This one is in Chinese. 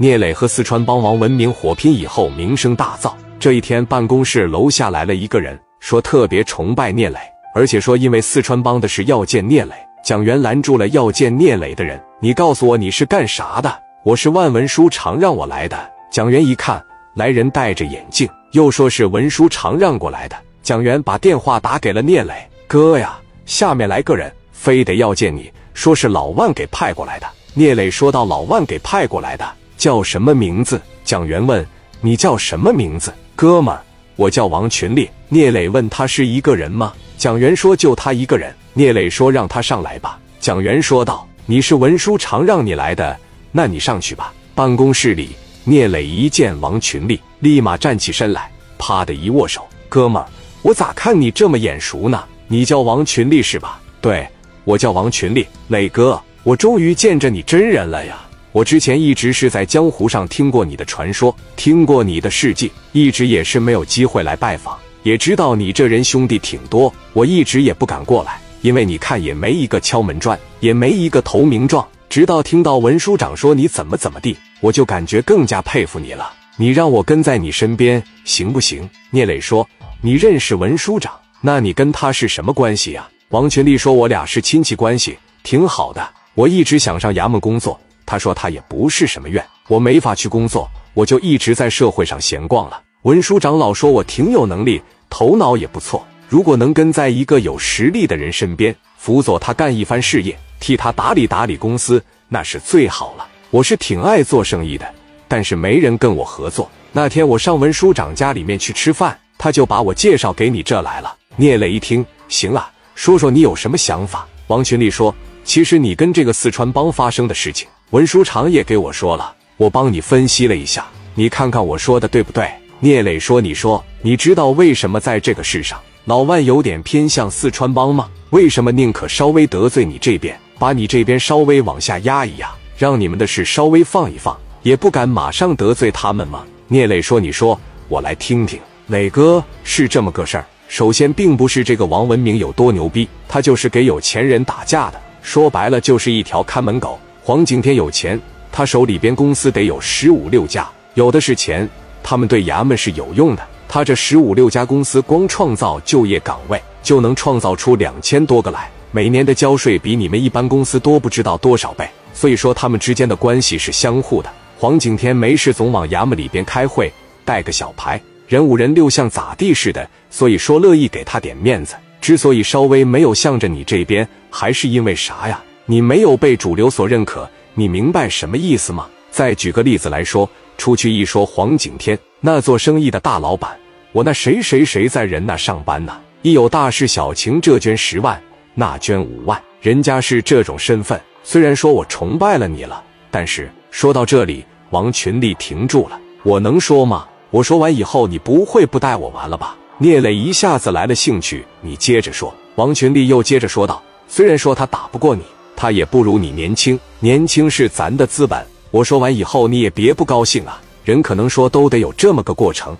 聂磊和四川帮王文明火拼以后，名声大噪。这一天，办公室楼下来了一个人，说特别崇拜聂磊，而且说因为四川帮的事要见聂磊。蒋元拦住了要见聂磊的人：“你告诉我你是干啥的？”“我是万文书常让我来的。”蒋元一看来人戴着眼镜，又说是文书常让过来的。蒋元把电话打给了聂磊：“哥呀，下面来个人，非得要见你，说是老万给派过来的。”聂磊说到：“老万给派过来的，叫什么名字？”蒋元问：“你叫什么名字？”哥们儿，我叫王群力。聂磊问他是一个人吗？蒋元说：“就他一个人。”聂磊说：“让他上来吧。”蒋元说道：“你是文书常让你来的，那你上去吧。”办公室里，聂磊一见王群力，立马站起身来，啪的一握手：“哥们儿，我咋看你这么眼熟呢？你叫王群力是吧？”“对，我叫王群力。”“磊哥，我终于见着你真人了呀！我之前一直是在江湖上听过你的传说，听过你的事迹，一直也是没有机会来拜访。也知道你这人兄弟挺多，我一直也不敢过来。”因为你看也没一个敲门砖，也没一个投名状。直到听到文书长说你怎么怎么地，我就感觉更加佩服你了。你让我跟在你身边行不行？聂磊说：“你认识文书长？那你跟他是什么关系呀？”王群力说：“我俩是亲戚关系，挺好的。我一直想上衙门工作。”他说：“他也不是什么怨，我没法去工作，我就一直在社会上闲逛了。”文书长老说我挺有能力，头脑也不错。如果能跟在一个有实力的人身边，辅佐他干一番事业，替他打理打理公司，那是最好了。我是挺爱做生意的，但是没人跟我合作。那天我上文书长家里面去吃饭，他就把我介绍给你这来了。聂磊一听，行啊，说说你有什么想法？王群力说，其实你跟这个四川帮发生的事情，文书长也给我说了，我帮你分析了一下，你看看我说的对不对？聂磊说，你说，你知道为什么在这个世上？老万有点偏向四川帮吗？为什么宁可稍微得罪你这边，把你这边稍微往下压一压，让你们的事稍微放一放，也不敢马上得罪他们吗？聂磊说：“你说，我来听听。”磊哥是这么个事儿。首先，并不是这个王文明有多牛逼，他就是给有钱人打架的。说白了，就是一条看门狗。黄景天有钱，他手里边公司得有十五六家，有的是钱，他们对衙门是有用的。他这十五六家公司，光创造就业岗位就能创造出两千多个来，每年的交税比你们一般公司多不知道多少倍。所以说，他们之间的关系是相互的。黄景天没事总往衙门里边开会，带个小牌，人五人六像咋地似的。所以说，乐意给他点面子。之所以稍微没有向着你这边，还是因为啥呀？你没有被主流所认可，你明白什么意思吗？再举个例子来说。出去一说，黄景天那做生意的大老板，我那谁谁谁在人那上班呢？一有大事小情，这捐十万，那捐五万，人家是这种身份。虽然说我崇拜了你了，但是说到这里，王群力停住了。我能说吗？我说完以后，你不会不带我玩了吧？聂磊一下子来了兴趣，你接着说。王群力又接着说道：“虽然说他打不过你，他也不如你年轻，年轻是咱的资本。”我说完以后，你也别不高兴啊！人可能说都得有这么个过程，